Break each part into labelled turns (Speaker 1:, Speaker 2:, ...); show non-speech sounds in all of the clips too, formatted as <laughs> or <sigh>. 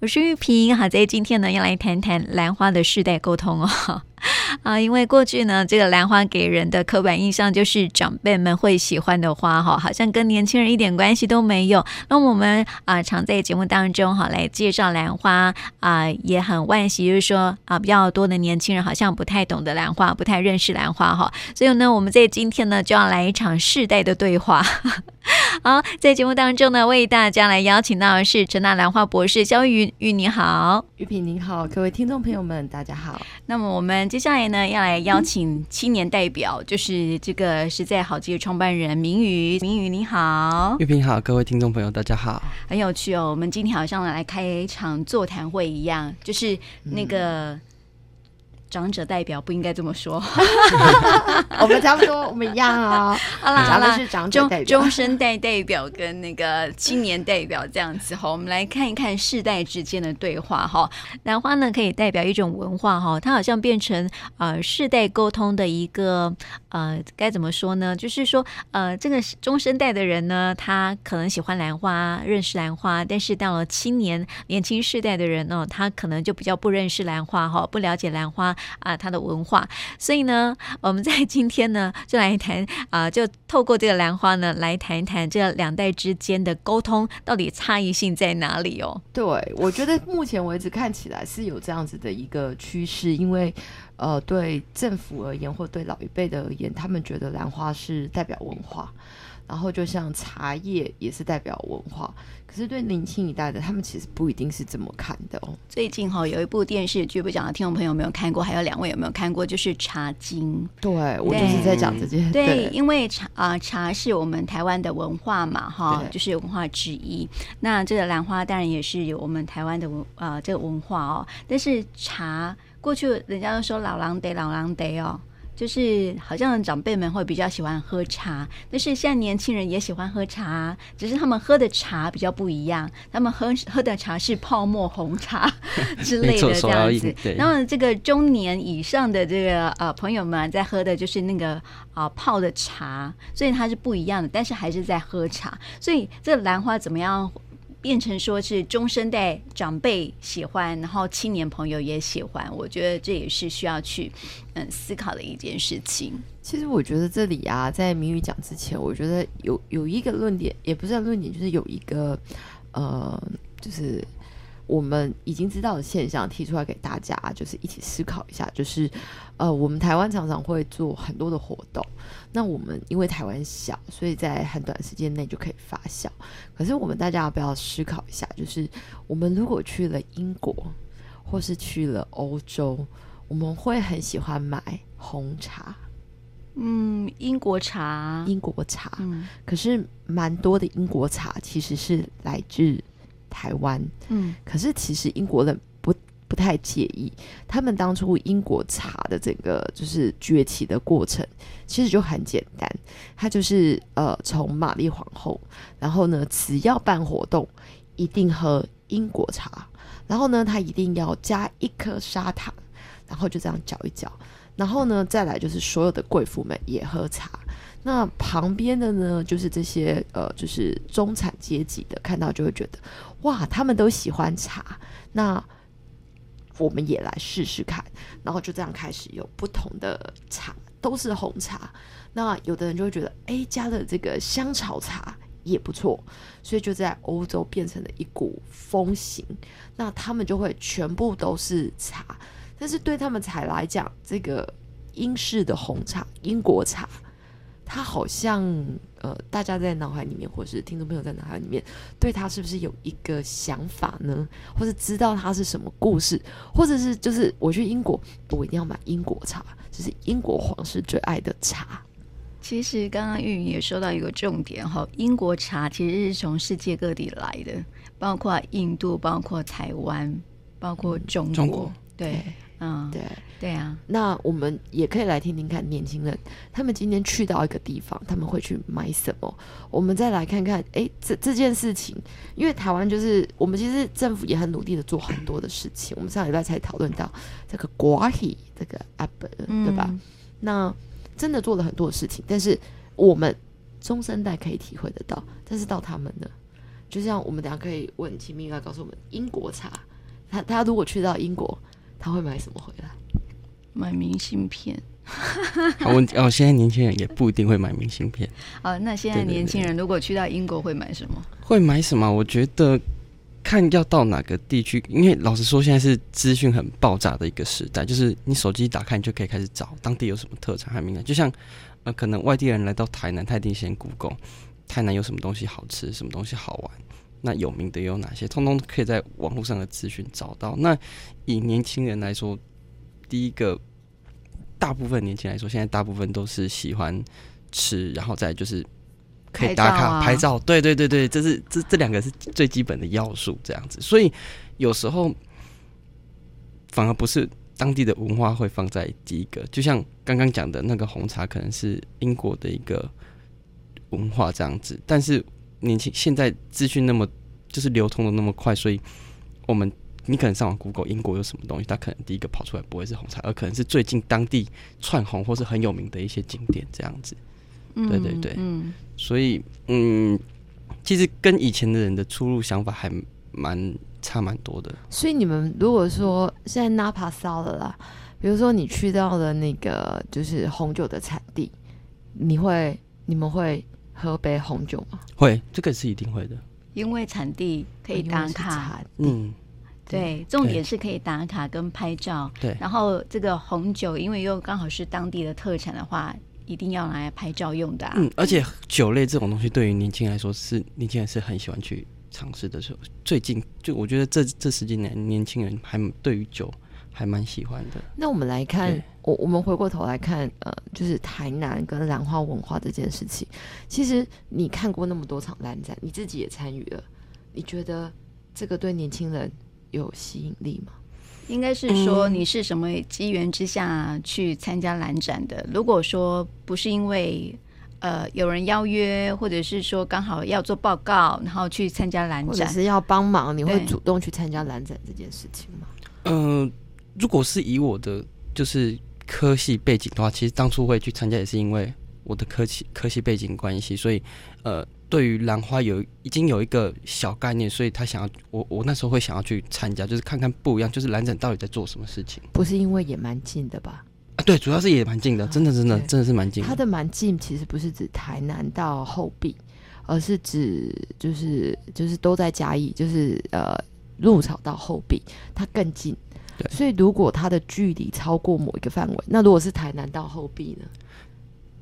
Speaker 1: 我是玉萍，好，在今天呢，要来谈谈兰花的世代沟通哦。<laughs> 啊，因为过去呢，这个兰花给人的刻板印象就是长辈们会喜欢的花哈，好像跟年轻人一点关系都没有。那我们啊，常在节目当中哈来介绍兰花啊，也很惋惜，就是说啊，比较多的年轻人好像不太懂得兰花，不太认识兰花哈。所以呢，我们在今天呢，就要来一场世代的对话。<laughs> 好，在节目当中呢，为大家来邀请到的是陈大兰花博士肖玉玉，你好，
Speaker 2: 玉萍你好，各位听众朋友们，大家好。
Speaker 1: 那么我们接下来呢，要来邀请青年代表，嗯、就是这个实在好记的创办人明宇，明宇你好，
Speaker 3: 玉萍好，各位听众朋友大家好。
Speaker 1: 很有趣哦，我们今天好像来开一场座谈会一样，就是那个。嗯长者代表不应该这么说，<laughs>
Speaker 2: 我们差不多，我们一样啊、哦。<laughs>
Speaker 1: 好啦好啦，是长者代表、中生代代表跟那个青年代表这样子哈。我们来看一看世代之间的对话哈。兰花呢，可以代表一种文化哈，它好像变成呃世代沟通的一个呃该怎么说呢？就是说呃这个中生代的人呢，他可能喜欢兰花，认识兰花，但是到了青年年轻世代的人呢，他可能就比较不认识兰花哈，不了解兰花。啊，它的文化，所以呢，<laughs> 我们在今天呢，就来谈啊，就透过这个兰花呢，来谈一谈这两代之间的沟通到底差异性在哪里哦。
Speaker 2: 对，我觉得目前为止看起来是有这样子的一个趋势，因为呃，对政府而言，或对老一辈的而言，他们觉得兰花是代表文化。然后就像茶叶也是代表文化，可是对年轻一代的他们其实不一定是这么看的哦。
Speaker 1: 最近哈、哦、有一部电视剧，不讲的听众朋友有没有看过？还有两位有没有看过？就是《茶经》。
Speaker 2: 对，我就是在讲这件。
Speaker 1: 对，对因为茶啊、呃、茶是我们台湾的文化嘛，哈，就是文化之一。那这个兰花当然也是有我们台湾的文啊、呃、这个文化哦。但是茶过去人家都说老狼得老狼得哦。就是好像长辈们会比较喜欢喝茶，但是现在年轻人也喜欢喝茶，只是他们喝的茶比较不一样，他们喝喝的茶是泡沫红茶 <laughs> 之类的这样子。然后这个中年以上的这个呃朋友们在喝的就是那个啊、呃、泡的茶，所以它是不一样的，但是还是在喝茶。所以这个兰花怎么样？变成说是中生代长辈喜欢，然后青年朋友也喜欢，我觉得这也是需要去嗯思考的一件事情。
Speaker 2: 其实我觉得这里啊，在谜语讲之前，我觉得有有一个论点，也不是论点，就是有一个呃，就是。我们已经知道的现象提出来给大家，就是一起思考一下。就是，呃，我们台湾常常会做很多的活动。那我们因为台湾小，所以在很短时间内就可以发酵。可是我们大家要不要思考一下？就是我们如果去了英国，或是去了欧洲，我们会很喜欢买红茶。
Speaker 1: 嗯，英国茶，
Speaker 2: 英国茶。嗯，可是蛮多的英国茶其实是来自。台湾，嗯，可是其实英国人不不太介意。他们当初英国茶的整个就是崛起的过程，其实就很简单，他就是呃，从玛丽皇后，然后呢，只要办活动，一定喝英国茶，然后呢，他一定要加一颗砂糖，然后就这样搅一搅，然后呢，再来就是所有的贵妇们也喝茶。那旁边的呢，就是这些呃，就是中产阶级的，看到就会觉得，哇，他们都喜欢茶，那我们也来试试看，然后就这样开始有不同的茶，都是红茶。那有的人就会觉得，哎，加了这个香草茶也不错，所以就在欧洲变成了一股风行。那他们就会全部都是茶，但是对他们才来讲，这个英式的红茶，英国茶。他好像呃，大家在脑海里面，或是听众朋友在脑海里面，对他是不是有一个想法呢？或是知道他是什么故事，或者是就是我去英国，我一定要买英国茶，就是英国皇室最爱的茶。
Speaker 1: 其实刚刚玉云也说到一个重点哈，英国茶其实是从世界各地来的，包括印度，包括台湾，包括中国，中国对。嗯，对对啊，
Speaker 2: 那我们也可以来听听看年轻人，他们今天去到一个地方，他们会去买什么？我们再来看看，哎，这这件事情，因为台湾就是我们其实政府也很努力的做很多的事情。我们上礼拜才讨论到这个国喜这个 app，对吧？嗯、那真的做了很多的事情，但是我们中生代可以体会得到，但是到他们呢，就像我们等下可以问秦明来告诉我们，英国茶，他他如果去到英国，他会买什么回来？
Speaker 1: 买明信片。<laughs>
Speaker 3: 好问题哦，现在年轻人也不一定会买明信片。
Speaker 1: 哦，那现在年轻人如果去到英国会买什么？
Speaker 3: 会买什么？我觉得看要到哪个地区，因为老实说，现在是资讯很爆炸的一个时代，就是你手机打开，你就可以开始找当地有什么特产和名产。就像呃，可能外地人来到台南，他一定先 Google。台南有什么东西好吃，什么东西好玩？那有名的有哪些？通通可以在网络上的资讯找到。那以年轻人来说，第一个，大部分年轻人来说，现在大部分都是喜欢吃，然后再就是可以打卡拍照，啊、拍照。对对对对，这是这这两个是最基本的要素，这样子。所以有时候反而不是当地的文化会放在第一个，就像刚刚讲的那个红茶，可能是英国的一个。文化这样子，但是年轻现在资讯那么就是流通的那么快，所以我们你可能上网 Google 英国有什么东西，它可能第一个跑出来不会是红茶，而可能是最近当地窜红或是很有名的一些景点这样子。对对对，嗯，所以嗯，其实跟以前的人的出入想法还蛮差蛮多的。
Speaker 2: 所以你们如果说现在 Napa South 了啦，比如说你去到了那个就是红酒的产地，你会你们会。喝杯红酒吗？
Speaker 3: 会，这个是一定会的，
Speaker 1: 因为产地可以打卡。嗯，对，重点是可以打卡跟拍照。
Speaker 3: 对，
Speaker 1: 然后这个红酒，因为又刚好是当地的特产的话，一定要拿来拍照用的啊。
Speaker 3: 嗯，而且酒类这种东西，对于年轻人来说，是年轻人是很喜欢去尝试的时候。最近，就我觉得这这十几年，年轻人还对于酒。还蛮喜欢的。
Speaker 2: 那我们来看，我我们回过头来看，呃，就是台南跟兰花文化这件事情。其实你看过那么多场兰展，你自己也参与了，你觉得这个对年轻人有吸引力吗？
Speaker 1: 应该是说你是什么机缘之下去参加兰展的？嗯、如果说不是因为呃有人邀约，或者是说刚好要做报告，然后去参加兰展，或者
Speaker 2: 是要帮忙，你会主动去参加兰展这件事情吗？
Speaker 3: 嗯。呃如果是以我的就是科系背景的话，其实当初会去参加也是因为我的科系科系背景关系，所以呃，对于兰花有已经有一个小概念，所以他想要我我那时候会想要去参加，就是看看不一样，就是兰展到底在做什么事情。
Speaker 2: 不是因为也蛮近的吧？
Speaker 3: 啊，对，主要是也蛮近的，真的真的真的是蛮近的。
Speaker 2: 它的蛮近其实不是指台南到后壁，而是指就是就是都在嘉义，就是呃鹿草到后壁，它更近。对所以，如果它的距离超过某一个范围，那如果是台南到后壁呢？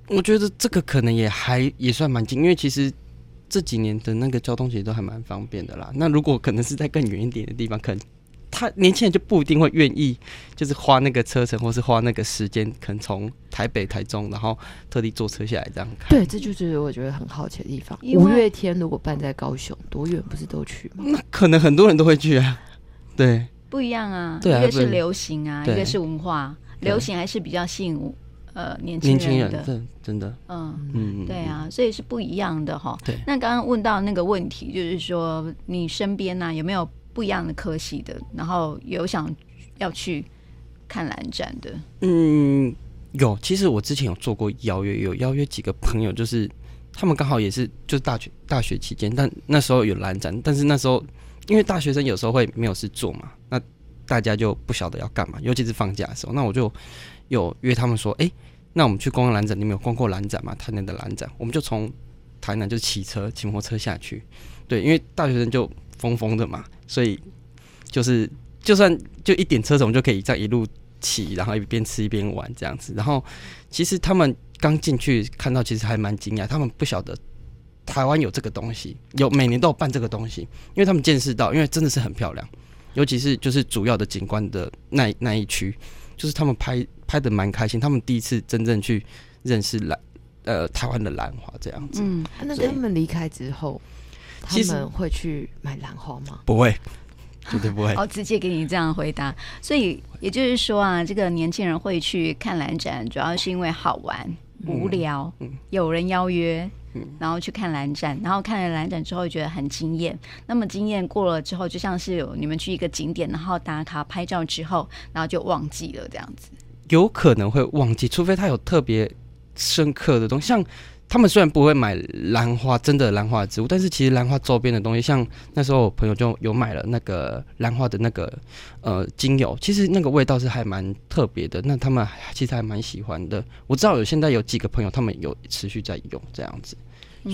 Speaker 3: 我觉得这个可能也还也算蛮近，因为其实这几年的那个交通其实都还蛮方便的啦。那如果可能是在更远一点的地方，可能他年轻人就不一定会愿意，就是花那个车程或是花那个时间，可能从台北、台中，然后特地坐车下来这样看。
Speaker 2: 对，这就是我觉得很好奇的地方。为五月天如果办在高雄，多远不是都去吗？
Speaker 3: 那可能很多人都会去啊。对。
Speaker 1: 不一样啊，一个是流行啊，一个是文化。流行还是比较吸引呃年轻人的，
Speaker 3: 真的。
Speaker 1: 嗯嗯，对啊，所以是不一样的哈。
Speaker 3: 对。
Speaker 1: 那刚刚问到那个问题，就是说你身边呢有没有不一样的科系的，然后有想要去看蓝展的？
Speaker 3: 嗯，有。其实我之前有做过邀约，有邀约几个朋友，就是他们刚好也是就是大学大学期间，但那时候有蓝展，但是那时候。因为大学生有时候会没有事做嘛，那大家就不晓得要干嘛，尤其是放假的时候。那我就有约他们说，哎、那我们去逛逛兰展。你们有逛过兰展吗？台南的兰展，我们就从台南就骑车骑摩托车下去。对，因为大学生就疯疯的嘛，所以就是就算就一点车程，我们就可以这样一路骑，然后一边吃一边玩这样子。然后其实他们刚进去看到，其实还蛮惊讶，他们不晓得。台湾有这个东西，有每年都有办这个东西，因为他们见识到，因为真的是很漂亮，尤其是就是主要的景观的那那一区，就是他们拍拍的蛮开心，他们第一次真正去认识兰呃台湾的兰花这样子。
Speaker 2: 嗯，那他们离开之后，他们会去买兰花吗？
Speaker 3: 不会，绝对不会。<laughs>
Speaker 1: 哦，直接给你这样回答。所以也就是说啊，这个年轻人会去看兰展，主要是因为好玩、无聊，嗯嗯、有人邀约。然后去看蓝展，然后看了蓝展之后觉得很惊艳。那么惊艳过了之后，就像是有你们去一个景点，然后打卡拍照之后，然后就忘记了这样子。
Speaker 3: 有可能会忘记，除非他有特别深刻的东西。像他们虽然不会买兰花，真的兰花植物，但是其实兰花周边的东西，像那时候我朋友就有买了那个兰花的那个呃精油，其实那个味道是还蛮特别的，那他们其实还蛮喜欢的。我知道有现在有几个朋友，他们有持续在用这样子，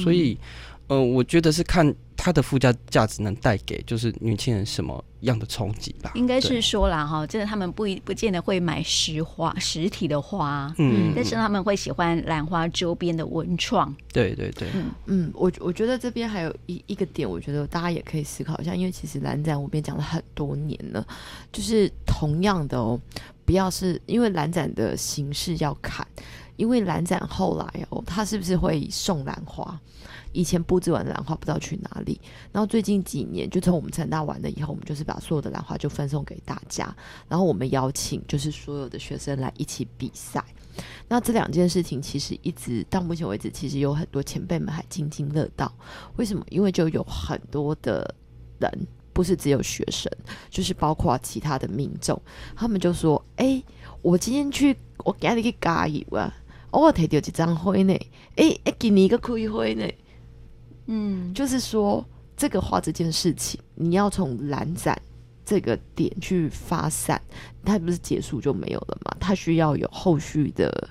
Speaker 3: 所以。嗯呃，我觉得是看它的附加价值能带给就是年轻人什么样的冲击吧。
Speaker 1: 应该是说啦哈，真的他们不一不见得会买实花实体的花，嗯，但是他们会喜欢兰花周边的文创。
Speaker 3: 对对对，
Speaker 2: 嗯嗯，我我觉得这边还有一一个点，我觉得大家也可以思考一下，因为其实兰展我们讲了很多年了，就是同样的哦，不要是因为兰展的形式要看，因为兰展后来哦，他是不是会送兰花？以前布置完的兰花不知道去哪里，然后最近几年就从我们成大完了以后，我们就是把所有的兰花就分送给大家，然后我们邀请就是所有的学生来一起比赛。那这两件事情其实一直到目前为止，其实有很多前辈们还津津乐道。为什么？因为就有很多的人，不是只有学生，就是包括其他的民众，他们就说：“哎、我今天去，我给你去加油啊！我提到一张花呢，哎、欸，给你一个开花呢。”嗯，就是说这个花这件事情，你要从蓝展这个点去发散，它不是结束就没有了嘛？它需要有后续的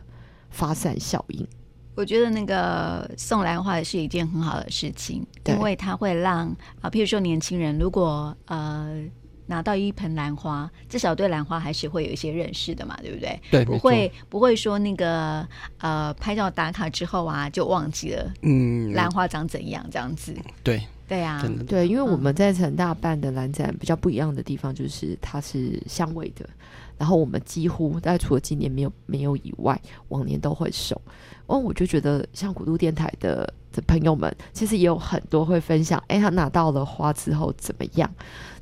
Speaker 2: 发散效应。
Speaker 1: 我觉得那个送兰花是一件很好的事情，因为它会让啊，譬如说年轻人如果呃。拿到一盆兰花，至少对兰花还是会有一些认识的嘛，对不对？
Speaker 3: 对，
Speaker 1: 不会不会说那个呃，拍照打卡之后啊，就忘记了嗯，兰花长怎样这样子。
Speaker 3: 对
Speaker 1: 对啊，
Speaker 2: 对，因为我们在成大办的兰展比较不一样的地方，就是它是香味的，然后我们几乎大概除了今年没有没有以外，往年都会收。哦，我就觉得像古都电台的的朋友们，其实也有很多会分享，哎，他拿到了花之后怎么样？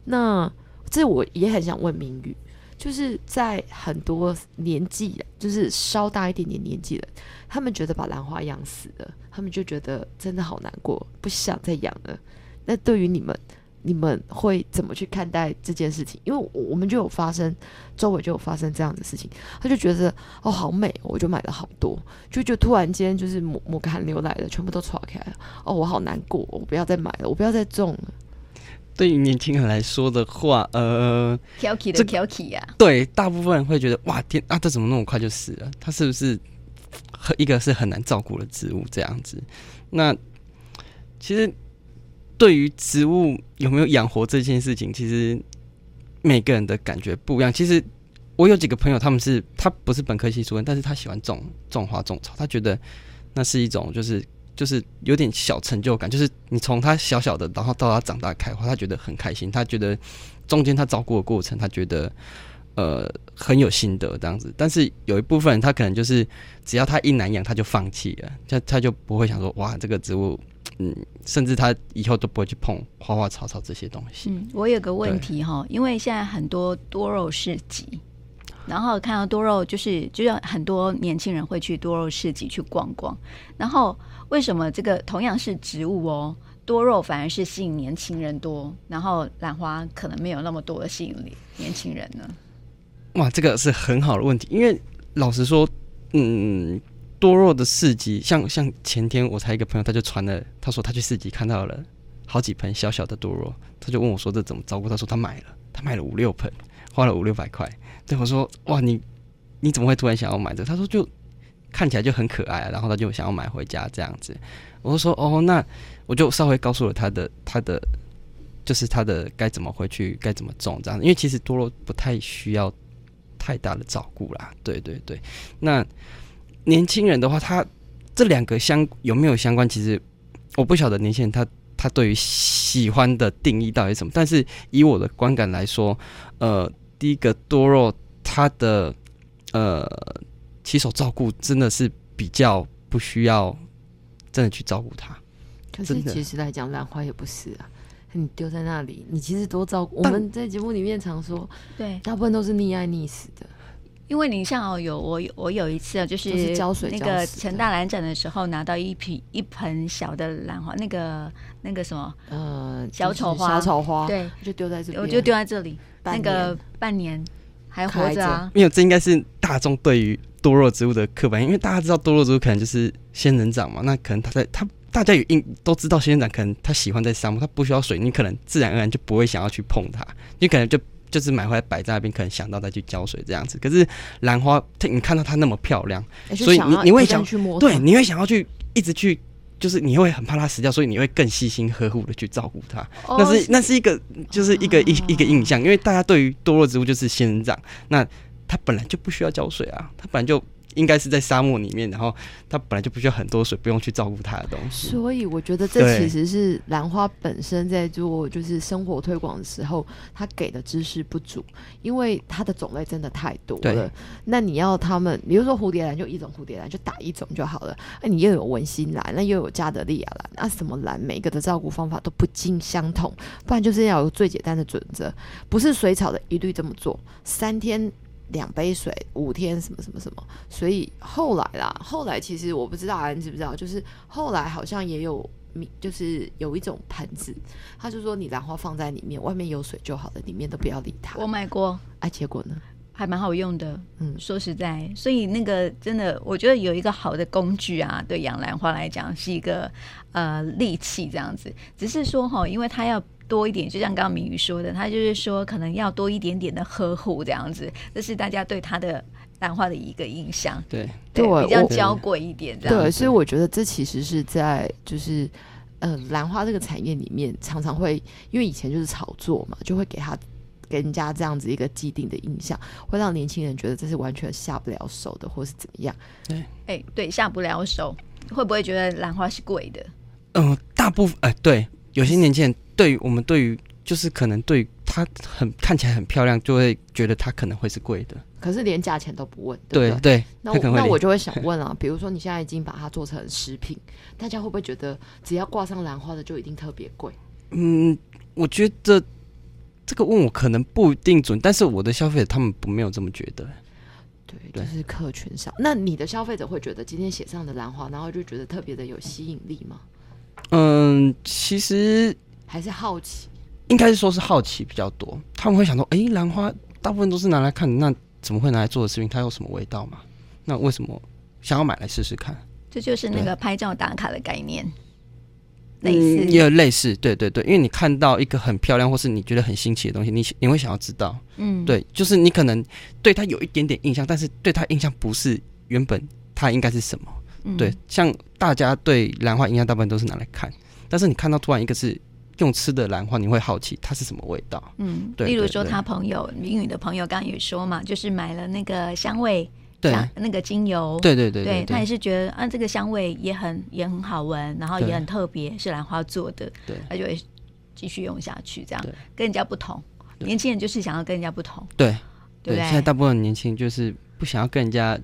Speaker 2: 那。这我也很想问明宇，就是在很多年纪，就是稍大一点点年纪的，他们觉得把兰花养死了，他们就觉得真的好难过，不想再养了。那对于你们，你们会怎么去看待这件事情？因为我们就有发生，周围就有发生这样的事情，他就觉得哦好美，我就买了好多，就就突然间就是抹抹个寒流来的，全部都错开了。哦，我好难过，我不要再买了，我不要再种了。
Speaker 3: 对于年轻人来说的话，呃，
Speaker 1: 挑剔的挑剔呀，
Speaker 3: 对，大部分人会觉得哇天啊，这怎么那么快就死了？他是不是很一个是很难照顾的植物这样子？那其实对于植物有没有养活这件事情，其实每个人的感觉不一样。其实我有几个朋友，他们是他不是本科系出身，但是他喜欢种种花种草，他觉得那是一种就是。就是有点小成就感，就是你从他小小的，然后到他长大开花，他觉得很开心。他觉得中间他照顾的过程，他觉得呃很有心得这样子。但是有一部分人，他可能就是只要他一难养，他就放弃了，他他就不会想说哇这个植物，嗯，甚至他以后都不会去碰花花草草这些东西。
Speaker 1: 嗯，我有个问题哈，因为现在很多多肉市集。然后看到多肉，就是就是很多年轻人会去多肉市集去逛逛。然后为什么这个同样是植物哦，多肉反而是吸引年轻人多，然后兰花可能没有那么多的吸引力年轻人呢？
Speaker 3: 哇，这个是很好的问题。因为老实说，嗯，多肉的市集，像像前天我才一个朋友，他就传了，他说他去市集看到了好几盆小小的多肉，他就问我说这怎么照顾？他说他买了，他买了五六盆，花了五六百块。对我说：“哇，你你怎么会突然想要买这？”他说：“就看起来就很可爱。”然后他就想要买回家这样子。我就说：“哦，那我就稍微告诉了他的他的，就是他的该怎么回去，该怎么种这样。因为其实多肉不太需要太大的照顾啦。对对对。那年轻人的话，他这两个相有没有相关？其实我不晓得年轻人他他对于喜欢的定义到底是什么。但是以我的观感来说，呃。”第一个多肉，它的呃起手照顾真的是比较不需要真的去照顾它。
Speaker 2: 可是其实来讲，兰花也不是啊，你丢在那里，你其实多照顾。我们在节目里面常说，对，大部分都是溺爱溺死的。
Speaker 1: 因为你像哦，有我我有一次啊，就是浇水那个成大兰展的时候，拿到一瓶一盆小的兰花，那个那个什么？呃小丑花，
Speaker 2: 小丑花，
Speaker 1: 对，
Speaker 2: 就丢在这里，
Speaker 1: 我就丢在这里。那个半年还活着啊？
Speaker 3: 没有，这应该是大众对于多肉植物的刻板，因为大家知道多肉植物可能就是仙人掌嘛，那可能它在它大家有应都知道仙人掌可能它喜欢在沙漠，它不需要水，你可能自然而然就不会想要去碰它，你可能就。就是买回来摆在那边，可能想到再去浇水这样子。可是兰花，它你看到它那么漂亮，欸、所以你你会想去摸，对，你会想要去一直去，就是你会很怕它死掉，所以你会更细心呵护的去照顾它。哦、那是那是一个就是一个一、哦、一个印象，因为大家对于多肉植物就是仙人掌，那它本来就不需要浇水啊，它本来就。应该是在沙漠里面，然后它本来就不需要很多水，不用去照顾它的东西。
Speaker 2: 所以我觉得这其实是兰花本身在做就是生活推广的时候，它给的知识不足，因为它的种类真的太多了。那你要他们，比如说蝴蝶兰就一种蝴蝶兰，就打一种就好了。那你又有文心兰，那又有加德利亚兰，那什么兰，每个的照顾方法都不尽相同，不然就是要有最简单的准则，不是水草的一律这么做，三天。两杯水，五天什么什么什么，所以后来啦，后来其实我不知道，你知不知道？就是后来好像也有，就是有一种盆子，他就说你兰花放在里面，外面有水就好了，里面都不要理它。
Speaker 1: 我买过，
Speaker 2: 哎、啊，结果呢？
Speaker 1: 还蛮好用的。嗯，说实在，所以那个真的，我觉得有一个好的工具啊，对养兰花来讲是一个呃利器这样子。只是说哈，因为它要。多一点，就像刚刚明宇说的，他就是说可能要多一点点的呵护这样子，这是大家对他的兰花的一个印象。
Speaker 3: 对
Speaker 1: 对，对比较娇贵一点这样。
Speaker 2: 对，所以我觉得这其实是在就是呃兰花这个产业里面，常常会因为以前就是炒作嘛，就会给他给人家这样子一个既定的印象，会让年轻人觉得这是完全下不了手的，或是怎么样。
Speaker 3: 对，
Speaker 1: 哎、欸，对，下不了手，会不会觉得兰花是贵的？
Speaker 3: 嗯、呃，大部分哎、呃，对，有些年轻人。对于我们，对于就是可能对它很看起来很漂亮，就会觉得它可能会是贵的。
Speaker 2: 可是连价钱都不问，对
Speaker 3: 对，对？
Speaker 2: 那我那我就会想问啊，<laughs> 比如说你现在已经把它做成食品，大家会不会觉得只要挂上兰花的就一定特别贵？
Speaker 3: 嗯，我觉得这个问我可能不一定准，但是我的消费者他们不没有这么觉得。
Speaker 2: 对，就是客群少。那你的消费者会觉得今天写上的兰花，然后就觉得特别的有吸引力吗？
Speaker 3: 嗯，其实。
Speaker 2: 还是好奇，
Speaker 3: 应该是说是好奇比较多。他们会想说：“哎、欸，兰花大部分都是拿来看的，那怎么会拿来做的食品？它有什么味道吗？那为什么想要买来试试看？”
Speaker 1: 这就是那个拍照打卡的概念，
Speaker 3: 类似、嗯、也有类似，对对对，因为你看到一个很漂亮或是你觉得很新奇的东西，你你会想要知道，嗯，对，就是你可能对它有一点点印象，但是对它印象不是原本它应该是什么，嗯、对，像大家对兰花印象大部分都是拿来看，但是你看到突然一个是。用吃的兰花，你会好奇它是什么味道？嗯，对。例如说，
Speaker 1: 他朋友明宇的朋友刚刚也说嘛，就是买了那个香味，对，那个精油，
Speaker 3: 对对对，
Speaker 1: 对他也是觉得啊，这个香味也很也很好闻，然后也很特别，是兰花做的，对，他就会继续用下去，这样跟人家不同。年轻人就是想要跟人家不同，
Speaker 3: 对对。现在大部分年轻人就是不想要跟人家。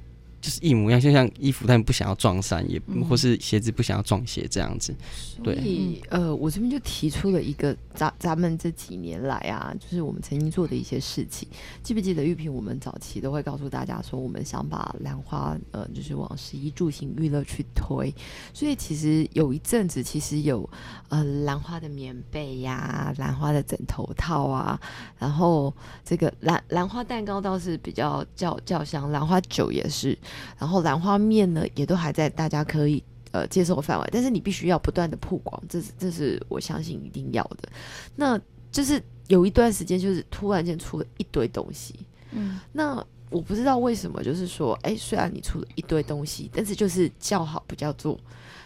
Speaker 3: 就是一模一样，就像衣服，但不想要撞衫，也或是鞋子不想要撞鞋这样子。对，所以
Speaker 2: 呃，我这边就提出了一个咱咱们这几年来啊，就是我们曾经做的一些事情。记不记得玉萍？我们早期都会告诉大家说，我们想把兰花呃，就是往十一住行娱乐去推。所以其实有一阵子，其实有呃兰花的棉被呀、兰花的枕头套啊，然后这个兰兰花蛋糕倒是比较较较香，兰花酒也是。然后兰花面呢，也都还在大家可以呃接受的范围，但是你必须要不断的曝光，这是这是我相信一定要的。那就是有一段时间，就是突然间出了一堆东西，嗯，那我不知道为什么，就是说，哎，虽然你出了一堆东西，但是就是叫好不叫座，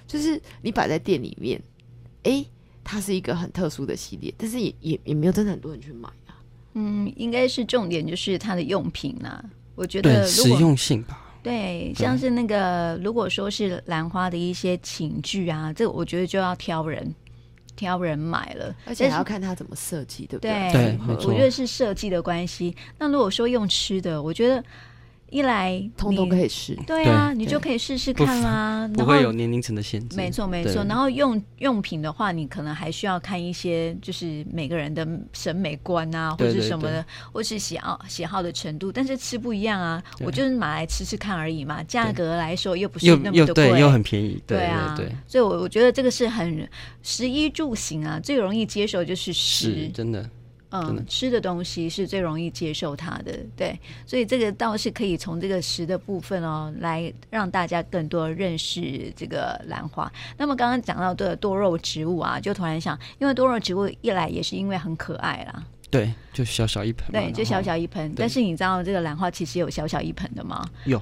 Speaker 2: 就是你摆在店里面，哎，它是一个很特殊的系列，但是也也也没有真的很多人去买啊。
Speaker 1: 嗯，应该是重点就是它的用品啊，我觉得
Speaker 3: 实用性吧。
Speaker 1: 对，像是那个，如果说是兰花的一些情具啊，这我觉得就要挑人，挑人买了，
Speaker 2: 而且还要看它怎么设计，对不对？
Speaker 1: 对，我觉得是设计的关系。那如果说用吃的，我觉得。一来
Speaker 2: 通通可以试，
Speaker 1: 对啊，你就可以试试看啦，
Speaker 3: 不会有年龄层的限制。
Speaker 1: 没错没错，然后用用品的话，你可能还需要看一些，就是每个人的审美观啊，或者是什么的，或是喜好喜好的程度。但是吃不一样啊，我就是买来吃吃看而已嘛，价格来说又不是那么的贵，
Speaker 3: 又很便宜。
Speaker 1: 对啊，对，所以我我觉得这个是很食衣住行啊，最容易接受就是食，
Speaker 3: 真的。
Speaker 1: 嗯，吃的东西是最容易接受它的，对，所以这个倒是可以从这个食的部分哦，来让大家更多认识这个兰花。那么刚刚讲到的多肉植物啊，就突然想，因为多肉植物一来也是因为很可爱啦，
Speaker 3: 对，就小小一盆，
Speaker 1: 对，就小小一盆。但是你知道这个兰花其实有小小一盆的吗？
Speaker 3: 有，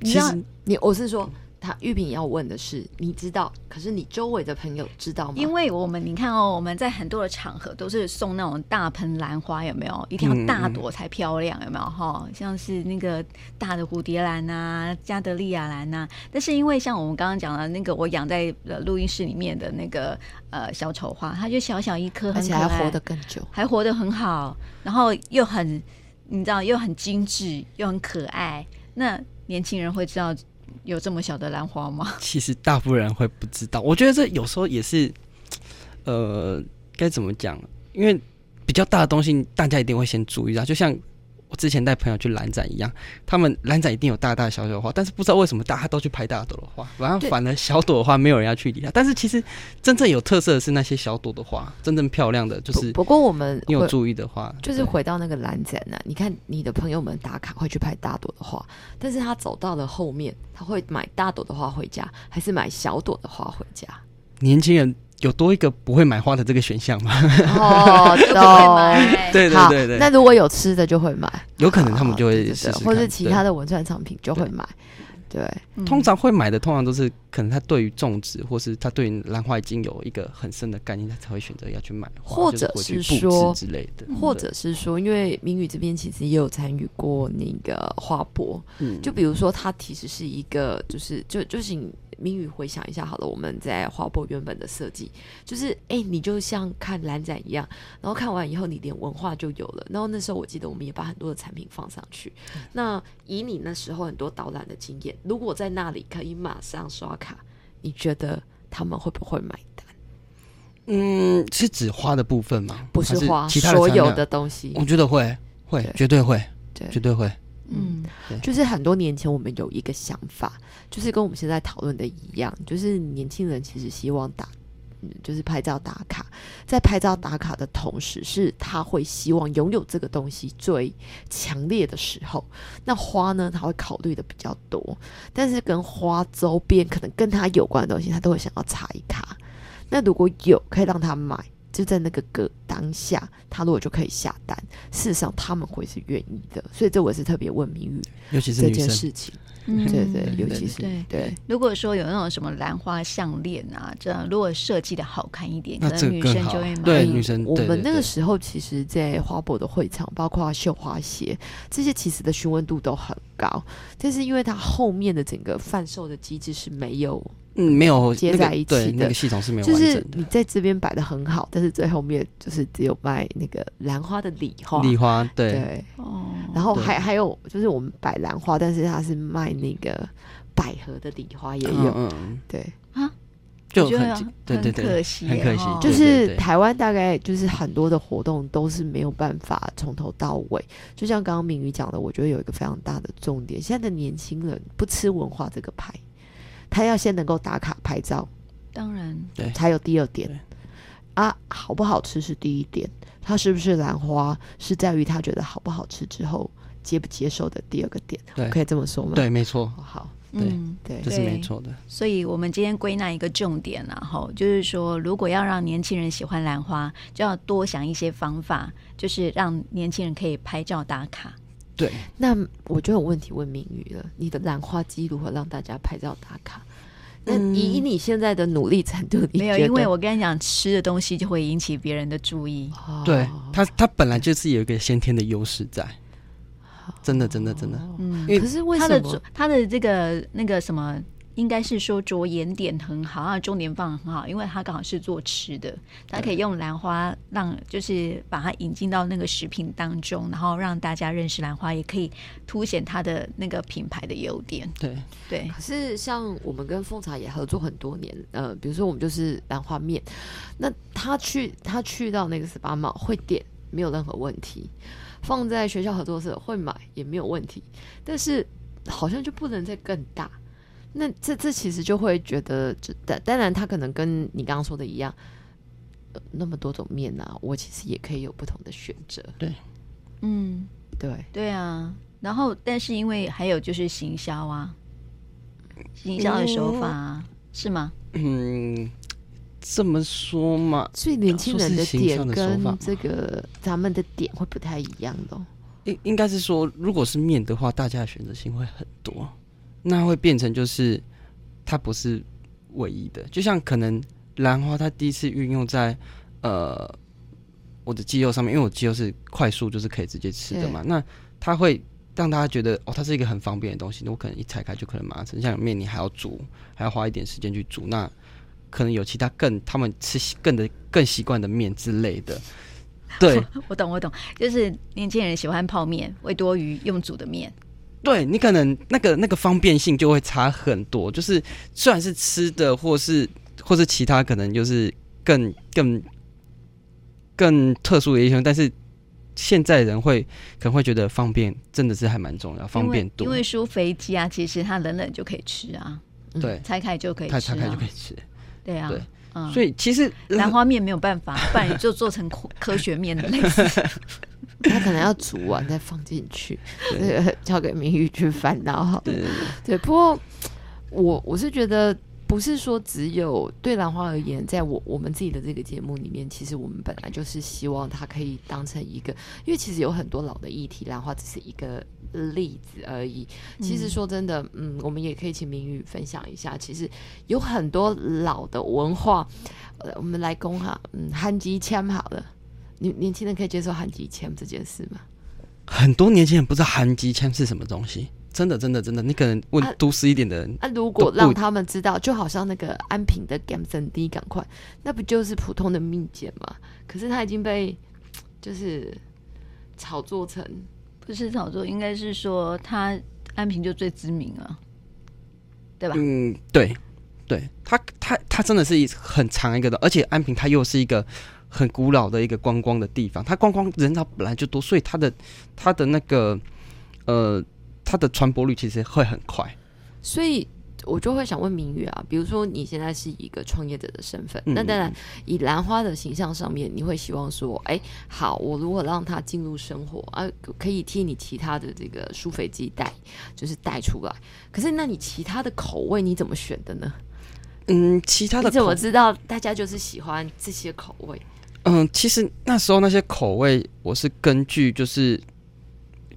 Speaker 2: 你知道，你我是说。他玉萍要问的是，你知道，可是你周围的朋友知道吗？
Speaker 1: 因为我们你看哦，我们在很多的场合都是送那种大盆兰花，有没有？一定要大朵才漂亮，有没有？哈，像是那个大的蝴蝶兰啊、加德利亚兰啊。但是因为像我们刚刚讲的那个，我养在录音室里面的那个呃小丑花，它就小小一颗，
Speaker 2: 而且还活得更久，
Speaker 1: 还活得很好，然后又很你知道又很精致又很可爱。那年轻人会知道。有这么小的兰花吗？<laughs>
Speaker 3: 其实大部分人会不知道。我觉得这有时候也是，呃，该怎么讲？因为比较大的东西，大家一定会先注意到。就像我之前带朋友去兰展一样，他们兰展一定有大大小小的花，但是不知道为什么大家都去拍大朵的花，然后反而小朵的花没有人要去理它。但是其实真正有特色的是那些小朵的花，真正漂亮的就是。
Speaker 2: 不过我们
Speaker 3: 你有注意的话，
Speaker 2: 就是回到那个兰展呢，你看你的朋友们打卡会去拍大朵的花，但是他走到了后面。他会买大朵的花回家，还是买小朵的花回家？
Speaker 3: 年轻人有多一个不会买花的这个选项吗？
Speaker 2: 哦，<laughs> 都会买。
Speaker 3: 对对对对。
Speaker 2: 那如果有吃的就会买，
Speaker 3: 有可能他们就会试试，
Speaker 2: 或者其他的文创产品就会买。对，
Speaker 3: 通常会买的通常都是可能他对于种植，或是他对于兰花已经有一个很深的概念，他才会选择要去买，
Speaker 2: 或者是
Speaker 3: 说之类的，
Speaker 2: 或者是说，因为明宇这边其实也有参与过那个花博，嗯，就比如说他其实是一个，就是就就是你。明宇回想一下好了，我们在划破原本的设计就是，哎、欸，你就像看蓝展一样，然后看完以后你连文化就有了。然后那时候我记得我们也把很多的产品放上去。嗯、那以你那时候很多导览的经验，如果在那里可以马上刷卡，你觉得他们会不会买单？
Speaker 3: 嗯，是指花的部分吗？
Speaker 2: 不是花，
Speaker 3: 是其他
Speaker 2: 所有的东西。
Speaker 3: 我觉得会，会，绝对会，
Speaker 2: 对
Speaker 3: 绝对会。
Speaker 2: 嗯，就是很多年前我们有一个想法，就是跟我们现在讨论的一样，就是年轻人其实希望打，嗯，就是拍照打卡，在拍照打卡的同时，是他会希望拥有这个东西最强烈的时候。那花呢，他会考虑的比较多，但是跟花周边可能跟他有关的东西，他都会想要插一卡。那如果有可以让他买。就在那个个当下，他如果就可以下单，事实上他们会是愿意的。所以这我是特别问明宇，
Speaker 3: 尤其是
Speaker 2: 这件事情，
Speaker 1: 嗯、
Speaker 2: 对对，尤其是对，对。如
Speaker 1: 果说有那种什么兰花项链啊，这样如果设计的好看一点，可能女生就会买。
Speaker 3: 对女生，
Speaker 2: 我们那个时候其实，在花博的会场，包括绣花鞋这些，其实的询问度都很高，但是因为它后面的整个贩售的机制是没有。
Speaker 3: 嗯，没有
Speaker 2: 接在一起的，
Speaker 3: 那个系统是没有完整的。
Speaker 2: 就是你在这边摆的很好，但是最后面就是只有卖那个兰花的礼花。
Speaker 3: 礼花，对。
Speaker 2: 对哦。然后还还有就是我们摆兰花，但是它是卖那个百合的礼花也有。嗯。对啊，
Speaker 3: 就很对对对，
Speaker 1: 可惜，
Speaker 3: 很可惜。
Speaker 2: 就是台湾大概就是很多的活动都是没有办法从头到尾。就像刚刚明宇讲的，我觉得有一个非常大的重点，现在的年轻人不吃文化这个牌。他要先能够打卡拍照，
Speaker 1: 当然，
Speaker 3: 对，
Speaker 2: 才有第二点。啊，好不好吃是第一点，他是不是兰花是在于他觉得好不好吃之后接不接受的第二个点，对，可以这么说吗？
Speaker 3: 对，没错，
Speaker 2: 好，
Speaker 3: 对对，这是没错的。
Speaker 1: 所以我们今天归纳一个重点，然后就是说，如果要让年轻人喜欢兰花，就要多想一些方法，就是让年轻人可以拍照打卡。
Speaker 3: 对，
Speaker 2: 那我就有问题问明宇了。你的兰花机如何让大家拍照打卡？那以你现在的努力程度，
Speaker 1: 没有，因为我跟你讲，吃的东西就会引起别人的注意。
Speaker 3: 对他，他本来就是有一个先天的优势在，真的，真的，真的。
Speaker 1: 嗯，可是为什么他的他的这个那个什么？应该是说着眼点很好，啊，重点放很好，因为他刚好是做吃的，他可以用兰花让就是把它引进到那个食品当中，然后让大家认识兰花，也可以凸显它的那个品牌的优点。
Speaker 3: 对
Speaker 1: 对。
Speaker 2: 可是像我们跟凤茶也合作很多年，呃，比如说我们就是兰花面，那他去他去到那个十八帽会点没有任何问题，放在学校合作社会买也没有问题，但是好像就不能再更大。那这这其实就会觉得，这当当然他可能跟你刚刚说的一样，呃那么多种面啊，我其实也可以有不同的选择。
Speaker 3: 对，
Speaker 1: 嗯，
Speaker 2: 对，
Speaker 1: 对啊。然后，但是因为还有就是行销啊，行销的手法啊，嗯、是吗？
Speaker 3: 嗯，这么说嘛，
Speaker 2: 所以年轻人的点跟这个咱们的点会不太一样的。
Speaker 3: 应应该是说，如果是面的话，大家的选择性会很多，那会变成就是它不是唯一的。就像可能兰花，它第一次运用在呃我的肌肉上面，因为我肌肉是快速就是可以直接吃的嘛，那它会。让大家觉得哦，它是一个很方便的东西。那我可能一拆开就可能马上吃。像面，你还要煮，还要花一点时间去煮。那可能有其他更他们吃更的更习惯的面之类的。对，<laughs>
Speaker 1: 我懂，我懂，就是年轻人喜欢泡面，会多于用煮的面。
Speaker 3: 对，你可能那个那个方便性就会差很多。就是虽然是吃的，或是或是其他可能就是更更更特殊的一些，但是。现在人会可能会觉得方便，真的是还蛮重要，方便多。
Speaker 1: 因为舒肥鸡啊，其实它冷冷就可以吃啊，
Speaker 3: 对，
Speaker 1: 拆开就可以吃，
Speaker 3: 拆开就可以吃。
Speaker 1: 对啊，
Speaker 3: 对，所以其实
Speaker 1: 兰花面没有办法，不然你就做成科 <laughs> 学面的类似。
Speaker 2: 它可能要煮完再放进去，这个交给明玉去烦恼好了。对，对，不过我我是觉得。不是说只有对兰花而言，在我我们自己的这个节目里面，其实我们本来就是希望它可以当成一个，因为其实有很多老的议题，兰花只是一个例子而已。其实说真的，嗯，我们也可以请明宇分享一下，其实有很多老的文化，呃我们来攻哈，嗯，韩吉枪好了，年年轻人可以接受韩吉签这件事吗？
Speaker 3: 很多年轻人不知道韩吉签是什么东西。真的，真的，真的，你可能问都市一点的人。
Speaker 2: 那、啊啊、如果让他们知道，就好像那个安平的 Gamson D 赶快，那不就是普通的蜜饯吗？可是他已经被就是炒作成，
Speaker 1: 不是炒作，应该是说他安平就最知名了，对吧？
Speaker 3: 嗯，对，对，他，他，他真的是一很长一个的，而且安平他又是一个很古老的一个观光的地方，它观光人潮本来就多，所以它的它的那个呃。它的传播率其实会很快，
Speaker 2: 所以我就会想问明月啊，比如说你现在是一个创业者的身份，嗯、那当然以兰花的形象上面，你会希望说，哎、欸，好，我如果让它进入生活啊，可以替你其他的这个舒肥鸡带，就是带出来。可是那你其他的口味你怎么选的呢？
Speaker 3: 嗯，其他的口味，
Speaker 2: 你怎么知道大家就是喜欢这些口味？
Speaker 3: 嗯，其实那时候那些口味，我是根据就是。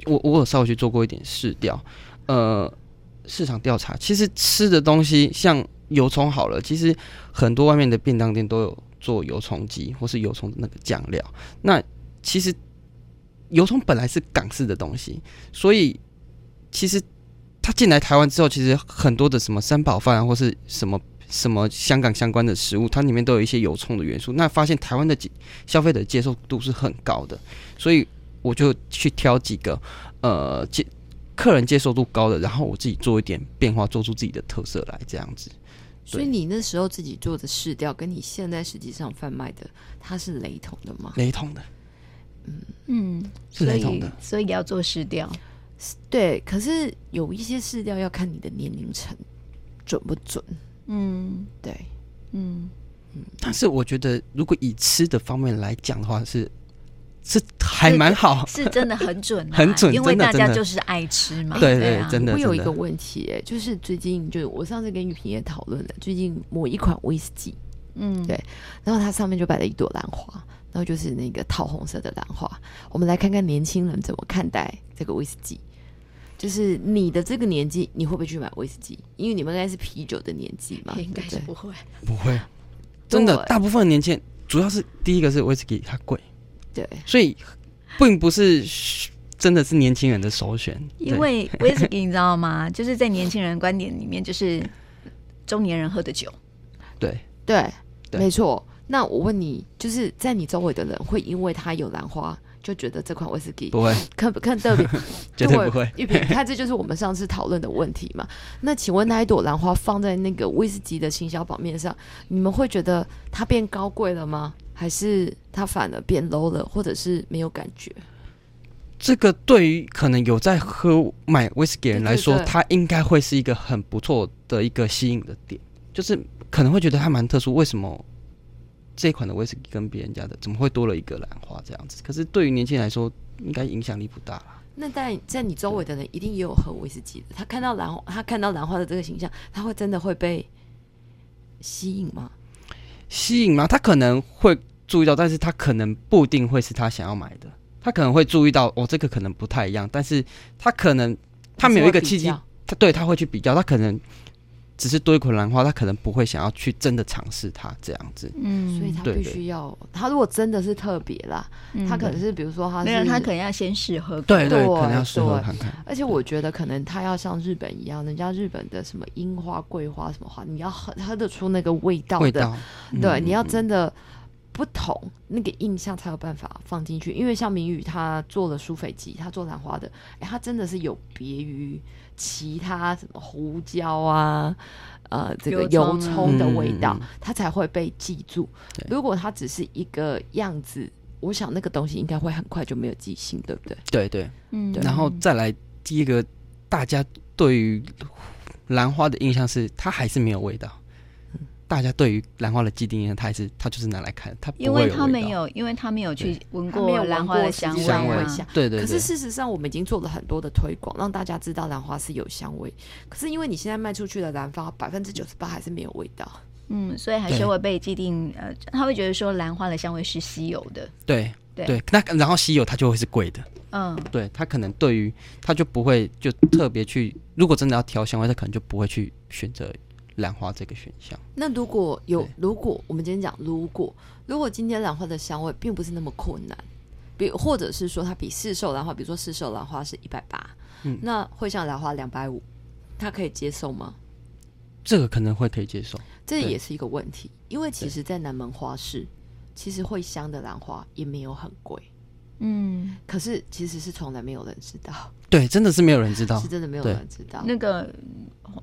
Speaker 3: 我我有稍微去做过一点市调，呃，市场调查。其实吃的东西像油葱好了，其实很多外面的便当店都有做油葱鸡或是油葱的那个酱料。那其实油葱本来是港式的东西，所以其实它进来台湾之后，其实很多的什么三宝饭，或是什么什么香港相关的食物，它里面都有一些油葱的元素。那发现台湾的消费者接受度是很高的，所以。我就去挑几个，呃，接客人接受度高的，然后我自己做一点变化，做出自己的特色来，这样子。
Speaker 2: 所以你那时候自己做的试调，跟你现在实际上贩卖的，它是雷同的吗？
Speaker 3: 雷同的，
Speaker 1: 嗯嗯，
Speaker 3: 是雷同的，
Speaker 1: 所以，所以要做试调。
Speaker 2: 对，可是有一些试调要看你的年龄层准不准。
Speaker 1: 嗯，
Speaker 2: 对，
Speaker 1: 嗯
Speaker 3: 嗯。但是我觉得，如果以吃的方面来讲的话，是。是还蛮好
Speaker 1: 是，是真的很准，<laughs>
Speaker 3: 很准，
Speaker 1: 因为大家就是爱吃嘛。
Speaker 3: 对对，真的。
Speaker 2: 我有一个问题，哎，就是最近就我上次跟玉萍也讨论了，最近某一款威士忌，嗯，对，然后它上面就摆了一朵兰花，然后就是那个桃红色的兰花。我们来看看年轻人怎么看待这个威士忌。就是你的这个年纪，你会不会去买威士忌？因为你们应该是啤酒的年纪嘛，<laughs>
Speaker 1: 应该是不会，
Speaker 3: 不会。真的，大部分年轻人主要是第一个是威士忌，它贵。
Speaker 2: 对，
Speaker 3: 所以并不是真的是年轻人的首选，
Speaker 1: 因为 <laughs> 威士忌你知道吗？就是在年轻人观点里面，就是中年人喝的酒。
Speaker 3: 对
Speaker 2: 对，没错。那我问你，就是在你周围的人会因为他有兰花，就觉得这款威士忌
Speaker 3: 不会
Speaker 2: 看看特别？<laughs>
Speaker 3: 绝对不会。
Speaker 2: 玉萍，看这就是我们上次讨论的问题嘛？那请问那一朵兰花放在那个威士忌的行销版面上，你们会觉得它变高贵了吗？还是它反而变 low 了，或者是没有感觉？
Speaker 3: 这个对于可能有在喝买威士忌人来说，它应该会是一个很不错的一个吸引的点，就是可能会觉得它蛮特殊。为什么这一款的威士忌跟别人家的怎么会多了一个兰花这样子？可是对于年轻人来说，应该影响力不大啦。
Speaker 2: 那在在你周围的人一定也有喝威士忌的，他看到兰花，他看到兰花的这个形象，他会真的会被吸引吗？
Speaker 3: 吸引吗？他可能会注意到，但是他可能不一定会是他想要买的。他可能会注意到，哦，这个可能不太一样，但是他可能他没有一个契机，他对他会去比较，他可能。只是多一捆兰花，他可能不会想要去真的尝试它这样子。
Speaker 2: 嗯，所以他必须要，他如果真的是特别啦，嗯、他可能是比如说他是，没有，
Speaker 1: 他可能要先试喝，
Speaker 3: 对对，可能要试喝看看。
Speaker 2: 而且我觉得可能他要像日本一样，人家日本的什么樱花、桂花什么花，你要喝喝得出那个味道的，味道对，嗯、你要真的不同，那个印象才有办法放进去。因为像明宇他做了苏菲鸡，他做兰花的，哎、欸，他真的是有别于。其他什么胡椒啊，呃，这个油葱的味道，嗯、它才会被记住。如果它只是一个样子，我想那个东西应该会很快就没有记性，对不对？
Speaker 3: 对对，嗯。然后再来第一个，大家对于兰花的印象是它还是没有味道。大家对于兰花的既定印象，它还是它就是拿来看，它。因为它
Speaker 1: 没有，因为它没有去闻过兰花的香味，
Speaker 2: 香味
Speaker 3: 对对。
Speaker 2: 可是事实上，我们已经做了很多的推广，让大家知道兰花是有香味。可是因为你现在卖出去的兰花百分之九十八还是没有味道，
Speaker 1: 嗯，所以还是会被既定呃，他会觉得说兰花的香味是稀有的。
Speaker 3: 对对，那然后稀有它就会是贵的，嗯，对，他可能对于他就不会就特别去，如果真的要挑香味，他可能就不会去选择。兰花这个选项，
Speaker 2: 那如果有，如果我们今天讲，如果如果今天兰花的香味并不是那么困难，比或者是说它比市售兰花，比如说市售兰花是一百八，嗯，那会像兰花两百五，它可以接受吗？
Speaker 3: 这个可能会可以接受，
Speaker 2: 这也是一个问题，因为其实，在南门花市，其实会香的兰花也没有很贵，嗯，可是其实是从来没有人知道，
Speaker 3: 对，真的是没有人知道，
Speaker 2: 是真的没有人知道。
Speaker 1: 那个。